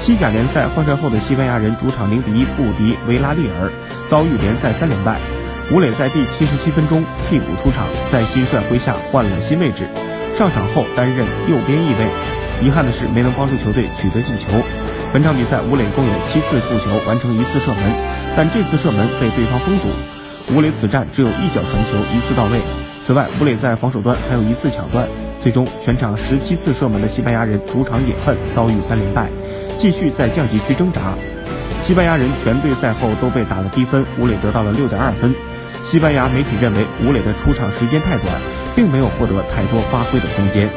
西甲联赛换帅后的西班牙人主场0比1不敌维拉利尔，遭遇联赛三连败。吴磊在第七十七分钟替补出场，在新帅麾下换了新位置，上场后担任右边翼位。遗憾的是没能帮助球队取得进球。本场比赛吴磊共有七次触球，完成一次射门，但这次射门被对方封堵。吴磊此战只有一脚传球，一次到位。此外，吴磊在防守端还有一次抢断。最终，全场十七次射门的西班牙人主场饮恨，遭遇三连败，继续在降级区挣扎。西班牙人全队赛后都被打了低分，吴磊得到了六点二分。西班牙媒体认为吴磊的出场时间太短，并没有获得太多发挥的空间。